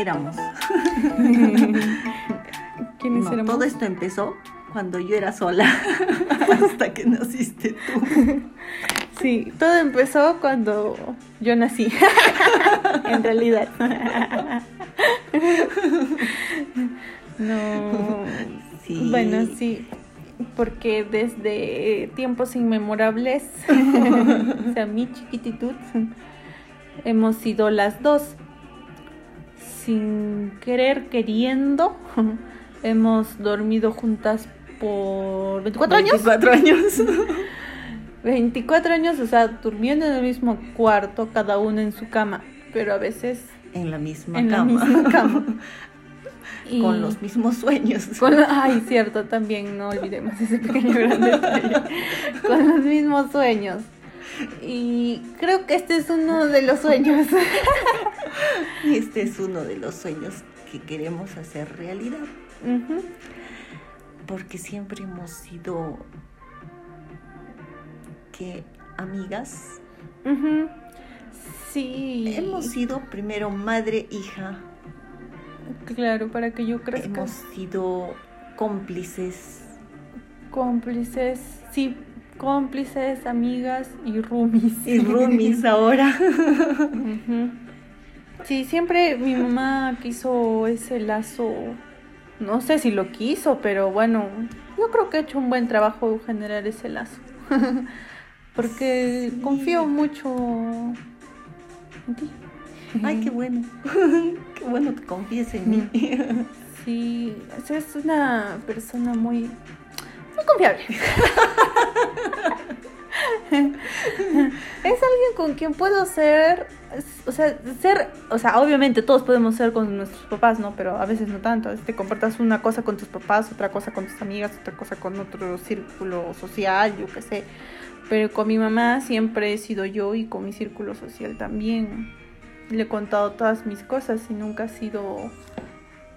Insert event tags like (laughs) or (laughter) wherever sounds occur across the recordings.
éramos. (laughs) ¿Quiénes No, éramos? todo esto empezó cuando yo era sola, (laughs) hasta que naciste tú. Sí, todo empezó cuando yo nací. (laughs) en realidad. no. Sí. Bueno, sí. Porque desde tiempos inmemorables, o sea, mi chiquititud, hemos sido las dos. Sin querer, queriendo, (laughs) hemos dormido juntas por 24 años. 24 años. (laughs) 24 años, o sea, durmiendo en el mismo cuarto, cada uno en su cama, pero a veces En la misma en la cama. misma cama. (laughs) Y- Con los mismos sueños. con ay, cierto, también no olvidemos ese pequeño gran detalle. Con los mismos sueños. Y creo que este es uno de los sueños. Y (laughs) este es uno de los sueños que queremos hacer realidad. Porque siempre hemos sido que amigas. Sí. Hemos sido primero madre, hija. Claro, para que yo crezca. Hemos sido cómplices. Cómplices, sí, cómplices, amigas y roomies. Y roomies (laughs) ahora. Sí, siempre mi mamá quiso ese lazo. No sé si lo quiso, pero bueno, yo creo que ha hecho un buen trabajo en generar ese lazo. (laughs) Porque Sí. confío mucho en ti. Ay, qué bueno. (laughs) Qué bueno que confíes en mí. Sí, es una persona muy, confiable. es alguien con quien puedo ser, o sea, ser, o sea, obviamente todos podemos ser con nuestros papás, ¿no? Pero a veces no tanto. Te compartas una cosa con tus papás, otra cosa con tus amigas, otra cosa con otro círculo social, yo qué sé. Pero con mi mamá siempre he sido yo y con mi círculo social también. Le he contado todas mis cosas y nunca ha sido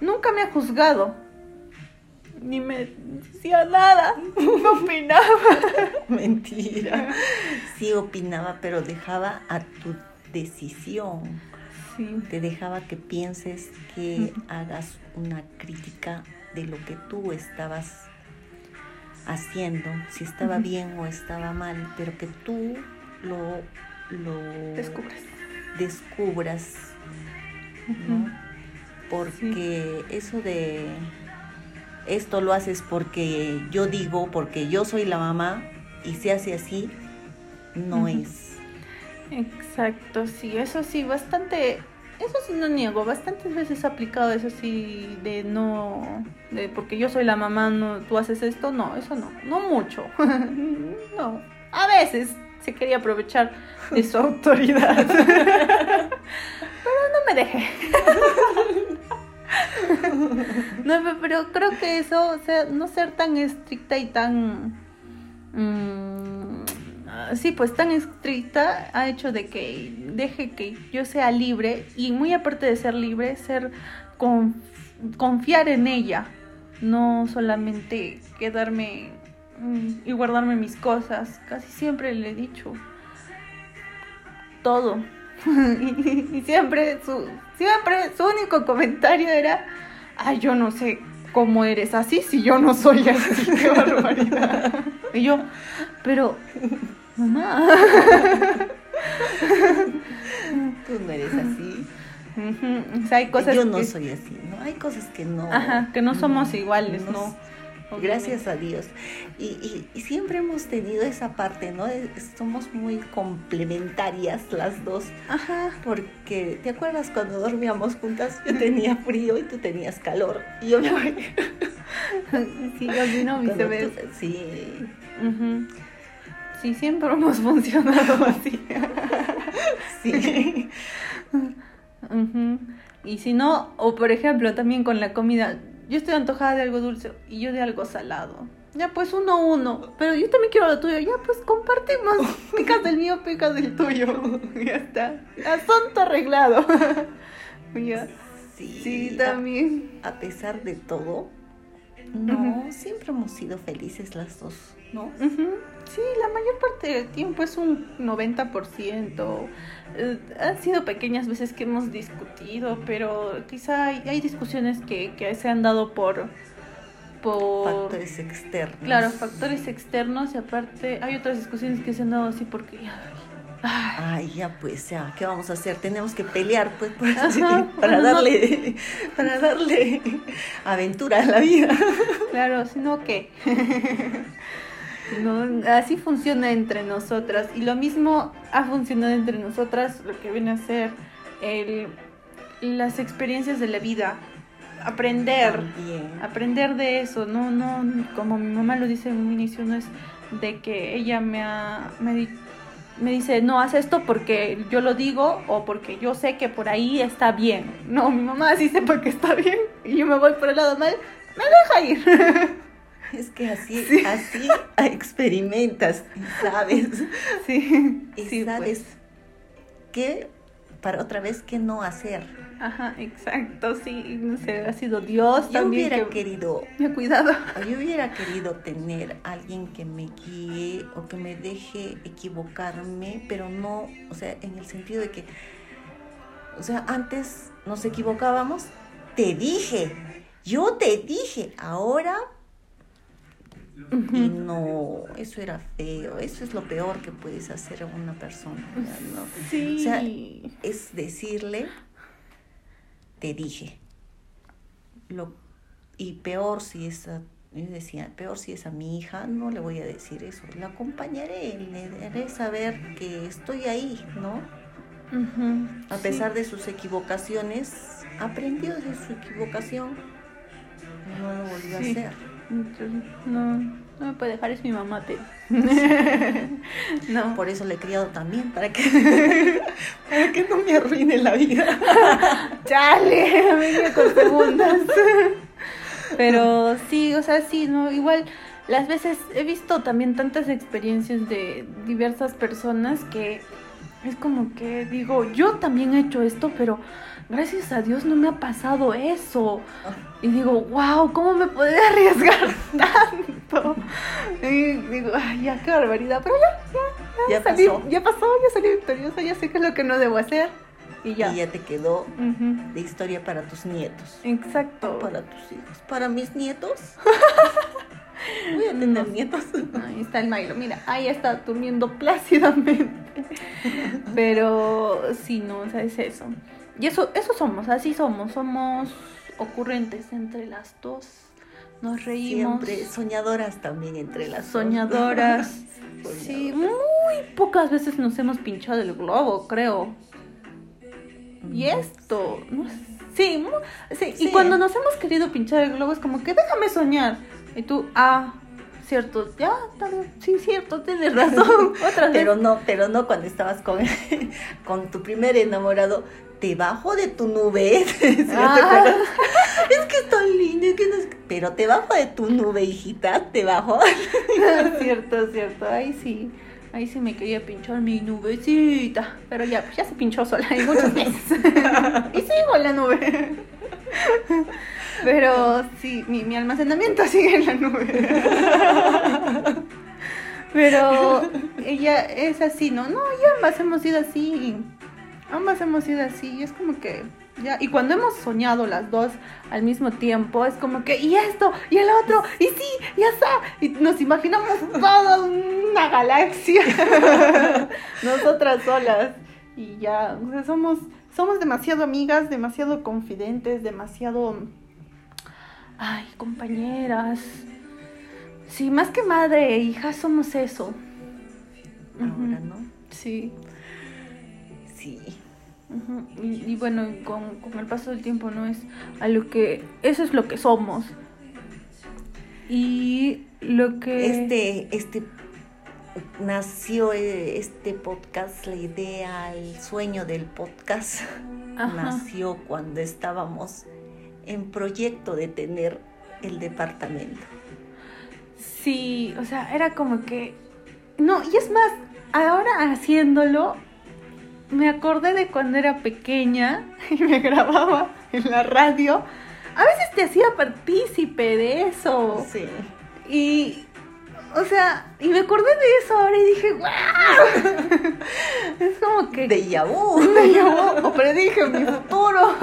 Nunca me ha juzgado. Ni me decía nada. No opinaba. Mentira. Sí opinaba, pero dejaba a tu decisión. Sí. Te dejaba que pienses, que hagas una crítica de lo que tú estabas haciendo, si estaba bien o estaba mal, pero que tú lo, lo Descubres. descubras, ¿no? Porque eso de esto lo haces porque yo digo, porque yo soy la mamá y se hace así, no es. Exacto, sí. Eso sí, bastante. Eso sí no niego. Bastantes veces aplicado eso sí de no. De porque yo soy la mamá, no, tú haces esto. No, eso no. No mucho. (laughs) no. A veces se quería aprovechar de su (laughs) autoridad. (laughs) Pero no me dejé. (laughs) No, pe- pero creo que eso, o sea, no ser tan estricta y tan... mm, sí, pues tan estricta ha hecho de que deje que yo sea libre y muy aparte de ser libre, ser con- confiar en ella, no solamente quedarme mm, y guardarme mis cosas. Casi siempre le he dicho todo. (laughs) y siempre su, siempre su único comentario era, ay, yo no sé cómo eres así si yo no soy así, (laughs) qué barbaridad. Y yo, pero, mamá. (laughs) Tú no eres así. O sea, hay cosas yo no que, soy así, ¿no? Hay cosas que no. Ajá, que no somos iguales, ¿no? Gracias a Dios. Y, y- y siempre hemos tenido esa parte, ¿no? Somos muy complementarias las dos. Ajá. Porque, ¿te acuerdas cuando dormíamos juntas? Yo tenía frío y tú tenías calor. Y yo me (laughs) Sí, yo vino Cuando viceversa. tú- Sí. Sí, siempre hemos funcionado (laughs) así. Sí. Y si no, o por ejemplo, también con la comida, yo estoy antojada de algo dulce y yo de algo salado. Ya pues uno uno, pero yo también quiero lo tuyo. Ya pues compartimos. (laughs) Picas del mío, picas del tuyo. (laughs) ya está. Asunto arreglado. (laughs) ya. Sí, Sí, a- también. A, pesar de todo, No, siempre hemos sido felices las dos, ¿no? Sí, la mayor parte del tiempo es un 90%. Eh, han sido pequeñas veces que hemos discutido, pero quizá hay, hay discusiones que, que se han dado por, por... Factores externos. Claro, factores externos y aparte hay otras discusiones que se han dado así porque... ay, ya pues, ya, ¿qué vamos a hacer? Tenemos que pelear, pues, (laughs) Ajá, para bueno, no- darle, (laughs) para darle aventura a la vida. (laughs) Claro, sino que no, así funciona entre nosotras y lo mismo ha funcionado entre nosotras lo que viene a ser el, las experiencias de la vida, aprender, También. aprender de eso, no, no, como mi mamá lo dice en un inicio, no es de que ella me ha, me, di- me dice, no, haz esto porque yo lo digo o porque yo sé que por ahí está bien. No, mi mamá sí sepa que está bien y yo me voy por el lado mal, me deja ir. (laughs) Es que así, Sí. así experimentas y sabes, (laughs) Sí, y sí, sabes pues. qué, para otra vez, qué no hacer. Ajá, exacto, sí, no sé, ha sido Dios Yo también hubiera que querido me ha cuidado. Yo hubiera querido tener alguien que me guíe o que me deje equivocarme, pero no, o sea, en el sentido de que, o sea, antes nos equivocábamos, te dije, yo te dije, ahora, y no, eso era feo, eso es lo peor que puedes hacer a una persona, ¿no? Sí. O sea, es decirle, te dije. Lo, y peor si es a, yo decía, peor si es a mi hija, no le voy a decir eso. La acompañaré, le haré saber que estoy ahí, ¿no? A sí. pesar de sus equivocaciones, aprendió de su equivocación. No lo volvió Sí. a hacer. Entonces, no, no me puede dejar, es mi mamá, te. (laughs) no. Por eso le he criado también, para que, (laughs) para que no me arruine la vida. (laughs) Chale, venía con segundas. Pero sí, o sea, sí, no, igual las veces he visto también tantas experiencias de diversas personas que es como que digo, yo también he hecho esto, pero gracias a Dios no me ha pasado eso. Y digo, wow, ¿cómo me podría arriesgar (laughs) tanto? Y digo, ay, ya, qué barbaridad. Pero ya, Ya salí, pasó. ya pasó, ya salí victoriosa, ya sé qué es lo que no debo hacer. Y ya. Y ya te quedó de historia para tus nietos. Exacto. Para tus hijos. Para mis nietos. (laughs) Voy a tener nietos. Ahí está el Milo, mira, ahí está durmiendo plácidamente. (laughs) Pero sí, no, o sea, es eso. Y eso, eso somos, así somos, somos ocurrentes entre las dos. Nos reímos. Siempre soñadoras también entre las dos. Soñadoras. (laughs) Soñadoras. Sí, muy pocas veces nos hemos pinchado el globo, creo. Y esto, no sé, sí, mu- sí, y Sí. cuando nos hemos querido pinchar el globo es como que déjame soñar. Y tú, ah, cierto, ya, bien, sí, cierto, tienes razón. (laughs) Otra vez. Pero no, pero no cuando estabas con, (laughs) con tu primer enamorado. Debajo de tu nube. (laughs) ¿sí no te Ah. Es que es tan lindo. es que no es- Pero debajo de tu nube, hijita, debajo. (laughs) cierto, cierto, ahí sí. Ahí sí me quería pinchar mi nubecita. Pero ya, pues ya se pinchó sola y muchas veces. (laughs) y sigo en la nube. Pero sí, mi, mi almacenamiento sigue en la nube. Pero ella es así, ¿no? No, ya ambas hemos sido así. Ambas hemos sido así. Y es como que ya. Y cuando hemos soñado las dos al mismo tiempo, es como que, y esto, y el otro, y sí, ya está. Y nos imaginamos toda una galaxia. (laughs) Nosotras solas. Y ya, o sea, somos, somos demasiado amigas, demasiado confidentes, demasiado. Ay, compañeras. Sí, más que madre e hija somos eso. Ahora. ¿no? Sí. Sí. Y, y bueno, con, con el paso del tiempo no es a lo que eso es lo que somos. Y lo que Este, este nació eh, este podcast, la idea, el sueño del podcast Ajá. nació cuando estábamos en proyecto de tener el departamento. Sí, o sea, era como que no, y es más, ahora haciéndolo me acordé de cuando era pequeña (laughs) y me grababa en la radio a veces te hacía partícipe de eso. Sí. Y, o sea, y me acordé de eso ahora y dije, ¡guau! (laughs) Es como que... De Yahoo. (laughs) Me llamó, o predije mi futuro.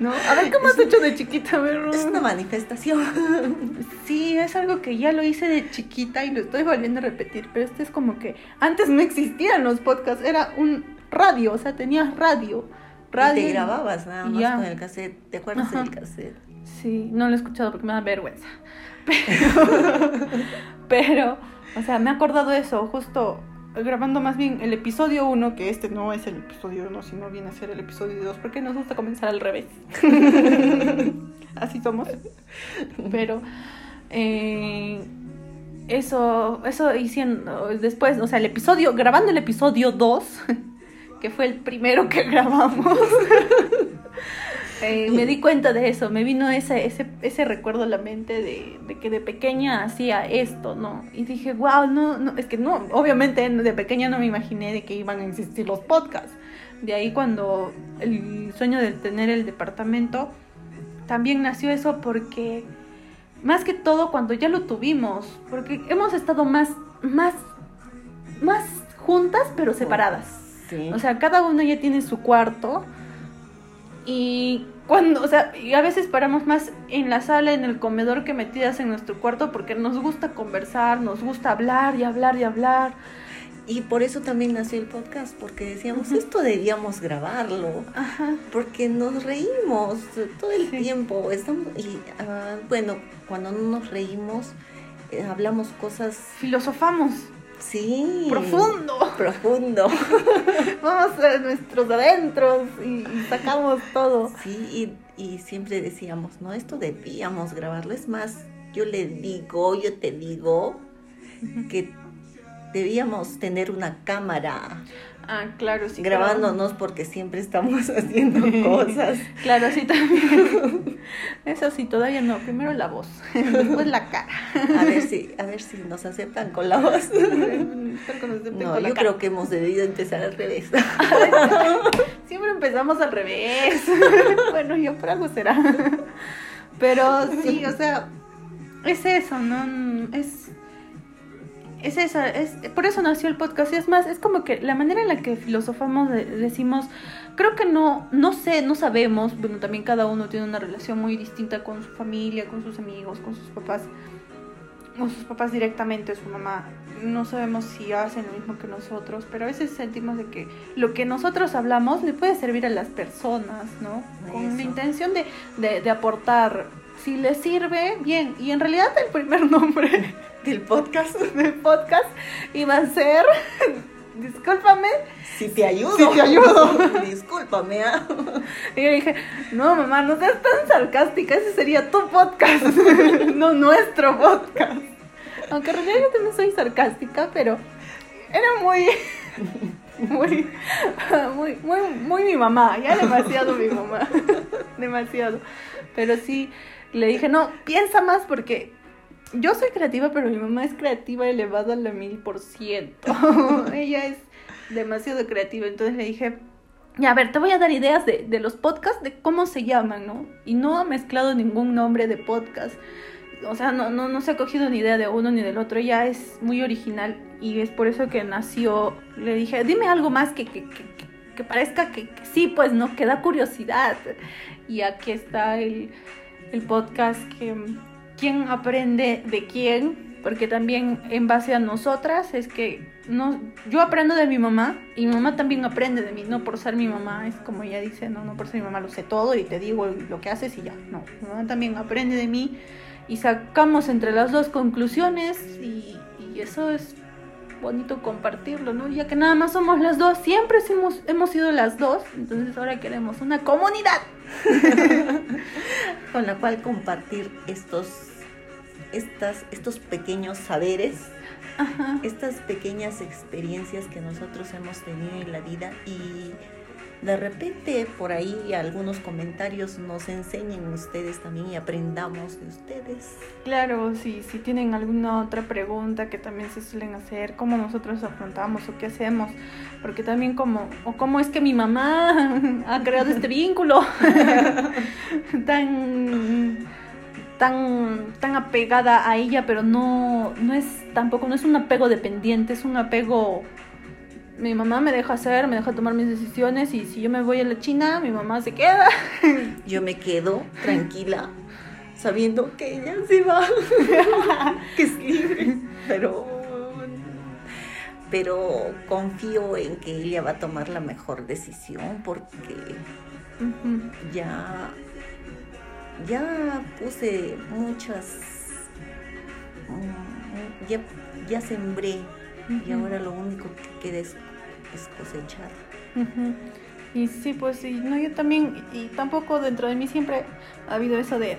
¿No? A ver, ¿cómo has hecho de chiquita? Ver, Es una manifestación. Sí, es algo que ya lo hice de chiquita y lo estoy volviendo a repetir, pero este es como que antes no existían los podcasts, era un radio, o sea, tenías radio. radio Y te grababas nada más ya. con el cassette. ¿Te acuerdas Ajá. del cassette? Sí, no lo he escuchado porque me da vergüenza. (laughs) Pero, pero, o sea, me he acordado eso, justo grabando más bien el episodio 1, que este no es el episodio 1, sino viene a ser el episodio 2, porque nos gusta comenzar al revés. (laughs) Así somos. Pero, eh, eso, eso hicieron después, o sea, el episodio, grabando el episodio 2, que fue el primero que (laughs) grabamos. Eh, me di cuenta de eso, me vino ese, ese, ese recuerdo a la mente de, de que de pequeña hacía esto, ¿no? Y dije, wow, no, no, es que no, obviamente de pequeña no me imaginé de que iban a existir los podcasts. De ahí cuando el sueño de tener el departamento, también nació eso porque, más que todo cuando ya lo tuvimos, porque hemos estado más, más, más juntas pero separadas. Sí. O sea, cada uno ya tiene su cuarto. Y cuando, o sea, y a veces paramos más en la sala, en el comedor que metidas en nuestro cuarto porque nos gusta conversar, nos gusta hablar y hablar y hablar. Y por eso también nació el podcast, porque decíamos, esto debíamos grabarlo, Ajá. porque nos reímos todo el Sí. tiempo. Estamos, y ah, bueno, cuando no nos reímos, eh, hablamos cosas, Filosofamos. Sí. Profundo. Profundo. (laughs) Vamos a nuestros adentros y, y sacamos todo. Sí, y, y siempre decíamos, no, esto debíamos grabarlo. Es más, yo le digo, yo te digo que debíamos tener una cámara Ah, claro, sí. grabándonos porque siempre estamos (laughs) haciendo cosas. Claro, sí también. (laughs) Eso sí, todavía no. Primero la voz, (laughs) después la cara. A ver si, a ver si nos aceptan con la voz. No, yo creo que hemos debido empezar al revés. Siempre empezamos al revés. bueno, yo por algo será. Pero sí, o sea, es eso, ¿no? Es. Es eso, es, por eso nació el podcast. Y es más, es como que la manera en la que filosofamos, de- decimos, creo que no, no sé, no sabemos. Bueno, también cada uno tiene una relación muy distinta con su familia, con sus amigos, con sus papás. Con sus papás directamente, su mamá. No sabemos si hacen lo mismo que nosotros, pero a veces sentimos de que lo que nosotros hablamos le puede servir a las personas, ¿no? Con Eso. la intención de, de, de aportar. Si les sirve, bien. Y en realidad el primer (laughs) nombre Del podcast. (laughs) del podcast iba a ser, discúlpame, Si te ayudo. Si te ayudo. (laughs) Discúlpame. y yo dije, no mamá, no seas tan sarcástica, ese sería tu podcast, (laughs) no nuestro podcast. Aunque en realidad yo también soy sarcástica, pero era muy, muy, muy, muy, muy mi mamá, ya demasiado mi mamá, demasiado. Pero sí, le dije, no, piensa más porque yo soy creativa, pero mi mamá es creativa elevada a la mil por ciento. (laughs) Ella es demasiado creativa, entonces le dije, ya, a ver, te voy a dar ideas de, de los podcasts, de cómo se llaman, ¿no? Y no ha mezclado ningún nombre de podcast. O sea, no, no, no se ha cogido ni idea de uno ni del otro, ya es muy original y es por eso que nació. Le dije, dime algo más que, que, que, que- parezca que, que sí, pues, ¿no? Que da curiosidad. Y aquí está el, el podcast que quién aprende de quién, porque también en base a nosotras es que no, yo aprendo de mi mamá y mi mamá también aprende de mí, no por ser mi mamá, es como ella dice, no, no por ser mi mamá lo sé todo y te digo lo que haces y ya, no, mi mamá también aprende de mí y sacamos entre las dos conclusiones y, y eso es bonito compartirlo, ¿no? Ya que nada más somos las dos, siempre hemos, hemos sido las dos, entonces ahora queremos una comunidad. (laughs) Con la cual compartir estos, estas, estos pequeños saberes, Ajá. estas pequeñas experiencias que nosotros hemos tenido en la vida y de repente por ahí algunos comentarios nos enseñen ustedes también y aprendamos de ustedes. Claro, si, si tienen alguna otra pregunta que también se suelen hacer, cómo nosotros afrontamos o qué hacemos, porque también como, o cómo es que mi mamá (laughs) ha creado este vínculo (laughs) tan tan tan apegada a ella, pero no no es tampoco no es un apego dependiente, es un apego mi mamá me deja hacer, me deja tomar mis decisiones y si yo me voy a la China, mi mamá se queda. (laughs) Yo me quedo tranquila sabiendo que ella se va, (laughs) que es libre, pero pero confío en que ella va a tomar la mejor decisión porque ya ya puse muchas mm, ya, ya sembré y ahora lo único que queda es, cosechar. Y sí, pues sí, no, yo también, y tampoco dentro de mí siempre ha habido eso de,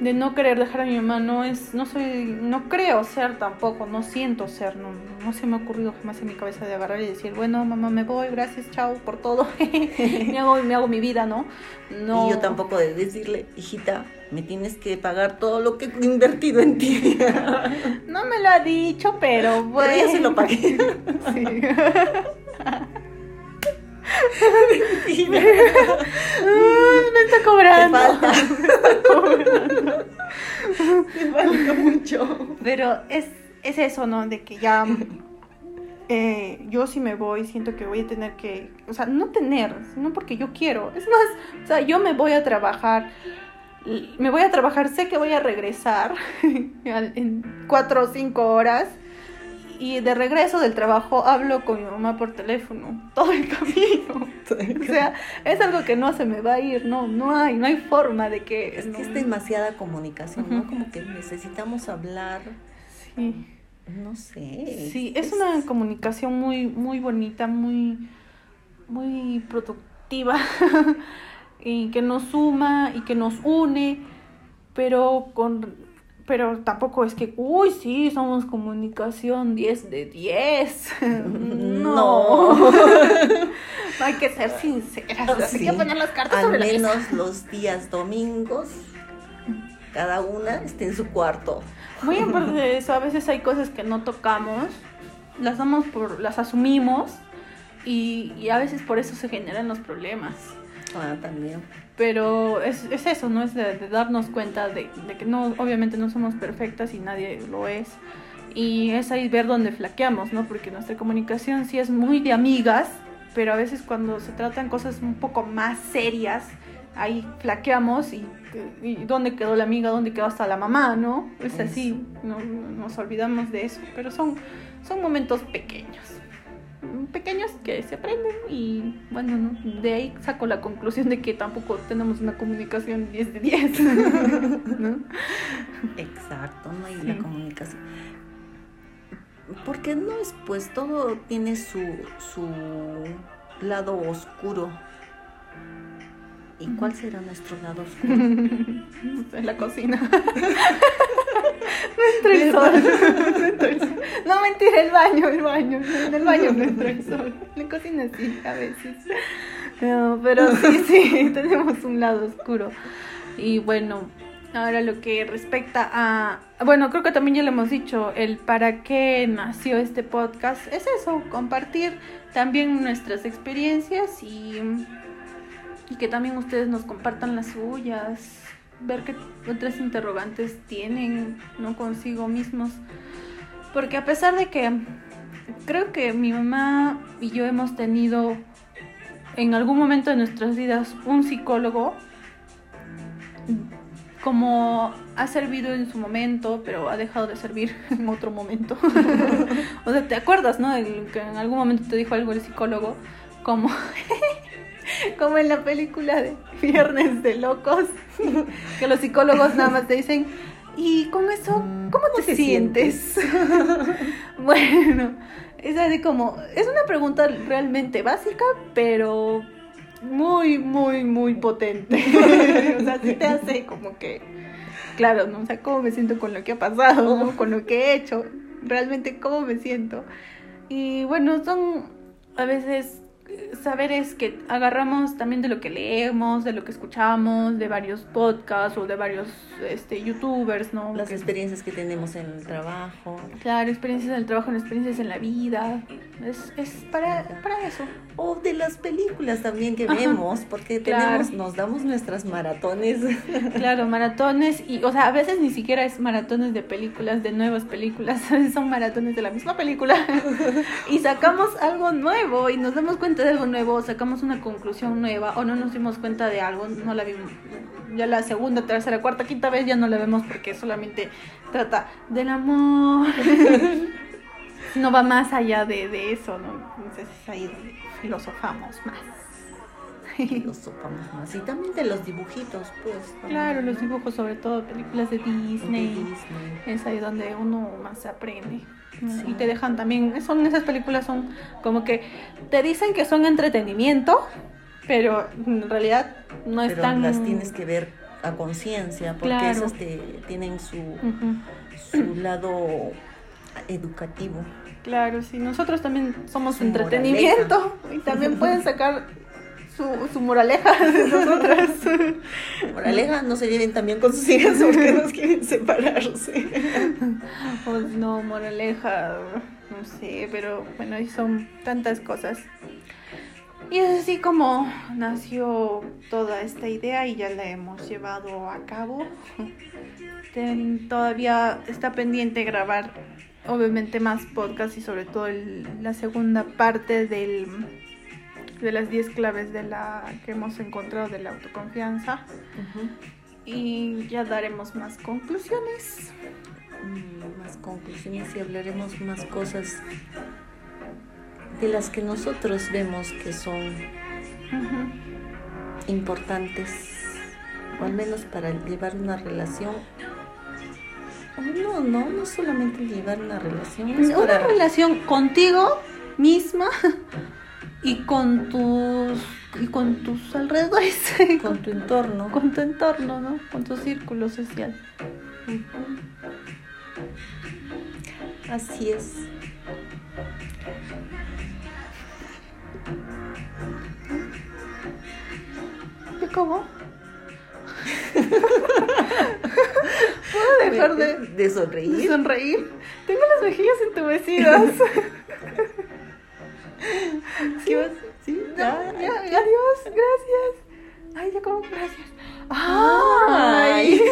de no querer dejar a mi mamá, no es, no soy, no creo ser tampoco, no siento ser, no, no se me ha ocurrido jamás en mi cabeza de agarrar y decir, bueno, mamá, me voy, gracias, chao por todo, (laughs) me, hago, me hago mi vida, ¿no? no. Y yo tampoco de decirle, hijita, me tienes que pagar todo lo que he invertido en ti. (laughs) no me lo ha dicho, pero bueno. Pero ya se lo pagué. Sí. me está cobrando. falta. Me está cobrando. Me falta mucho. Pero es, es eso, ¿no? De que ya eh, yo si me voy siento que voy a tener que, o sea, no tener, sino porque yo quiero. Es más, o sea, yo me voy a trabajar me voy a trabajar, sé que voy a regresar (laughs) en cuatro o cinco horas y de regreso del trabajo hablo con mi mamá por teléfono todo el (laughs) camino. o sea, es algo que no se me va a ir, no, no hay, no hay forma de que... Es que es demasiada comunicación, ¿no? Como que necesitamos hablar. Sí. No sé. Sí, es, es, una comunicación muy, muy bonita, muy, muy productiva. (laughs) y que nos suma y que nos une, pero con pero tampoco es que, uy, sí, somos comunicación 10 de 10. (laughs) no. (laughs) Hay que ser sinceras. hay que poner las cartas Al menos los días domingos, cada una esté en su cuarto. Muy importante de eso, a veces hay cosas que no tocamos, las damos por, las asumimos y, y a veces por eso se generan los problemas. Ah, también. Pero es, es eso, ¿no? Es de, darnos cuenta de, de, que no, obviamente no somos perfectas y nadie lo es. Y es ahí ver dónde flaqueamos, ¿no? Porque nuestra comunicación sí es muy de amigas, pero a veces cuando se tratan cosas un poco más serias, ahí flaqueamos y, y dónde quedó la amiga, dónde quedó hasta la mamá, ¿no? Es así, no, nos olvidamos de eso, pero son, son momentos pequeños pequeños que se aprenden y bueno, de ahí saco la conclusión de que tampoco tenemos una comunicación 10 de 10. (laughs) Exacto, no hay la comunicación. Porque no es, pues todo tiene su, su lado oscuro. ¿Y cuál será nuestro lado (laughs) oscuro? en la cocina. (laughs) (laughs) no entra el sol. No mentira, el baño, el baño. En el baño no entra el sol. En cocina sí, a veces. No, pero sí, (laughs) sí, tenemos un lado oscuro. Y bueno, ahora lo que respecta a... Bueno, creo que también ya lo hemos dicho, el para qué nació este podcast es eso, compartir también nuestras experiencias y y que también ustedes nos compartan las suyas, ver qué otras interrogantes tienen, no consigo mismos. Porque a pesar de que creo que mi mamá y yo hemos tenido en algún momento de nuestras vidas un psicólogo, como ha servido en su momento, pero ha dejado de servir (laughs) en otro momento. (laughs) o sea, ¿te acuerdas, no? que en algún momento te dijo algo el psicólogo, como (laughs) (laughs) como en la película de Viernes de Locos, (laughs) que los psicólogos nada más te dicen, y con eso, ¿cómo te, sientes? (laughs) bueno, es así como, es una pregunta realmente básica, pero muy, muy, muy potente. o sea, sí te hace como que, claro, ¿no? O sea, ¿cómo me siento con lo que ha pasado, con lo que he hecho? Realmente, ¿cómo me siento? Y bueno, son a veces saber es que agarramos también de lo que leemos, de lo que escuchamos, de varios podcasts o de varios este, youtubers, ¿no? Las experiencias que tenemos en el trabajo. Claro, experiencias en el trabajo, experiencias en la vida. Es, es para, para eso. O de las películas también que vemos, porque tenemos, nos damos nuestras maratones. (laughs) Claro, maratones y, o sea, a veces ni siquiera es maratones de películas, de nuevas películas, (laughs) son maratones de la misma película (laughs) y sacamos algo nuevo y nos damos cuenta de algo nuevo, sacamos una conclusión nueva o no nos dimos cuenta de algo, no la vimos. Ya la segunda, tercera, cuarta, quinta vez ya no la vemos porque solamente trata del amor. no va más allá de, de eso, ¿no? Entonces es ahí donde filosofamos más. (laughs) filosofamos más. Y también de los dibujitos, pues. Claro, los dibujos, sobre todo películas de Disney. Es ahí donde uno más aprende. Y te dejan también, son esas películas son como que te dicen que son entretenimiento, pero en realidad no pero están... las tienes que ver a conciencia, porque esas te, tienen su, su lado educativo. Claro, sí, nosotros también somos entretenimiento y también pueden sacar su, su moraleja (laughs) de nosotras. moraleja, no se lleven también con sus hijas porque (laughs) nos quieren separarse. Pues no, moraleja, no sé, pero bueno, y son tantas cosas. Y es así como nació toda esta idea y ya la hemos llevado a cabo. Todavía está pendiente grabar, obviamente, más podcasts y sobre todo la segunda parte del de las 10 claves de la que hemos encontrado de la autoconfianza. Y ya daremos más conclusiones. Mm, más conclusiones y hablaremos más cosas de las que nosotros vemos que son importantes, o al menos para llevar una relación. No, no, no solamente llevar una relación. una relación contigo misma y con tus y con tus alrededores, (laughs) con tu entorno, con tu entorno, ¿no? Con tu círculo social. Así es. ¿Qué cómo? (laughs) ¿Puedo dejar de, de sonreír? De sonreír. Tengo las mejillas entumecidas. (laughs) ¿Qué vas? ¿Sí? Ya, ya, adiós, gracias. Ay, ya como gracias. Ay. (laughs)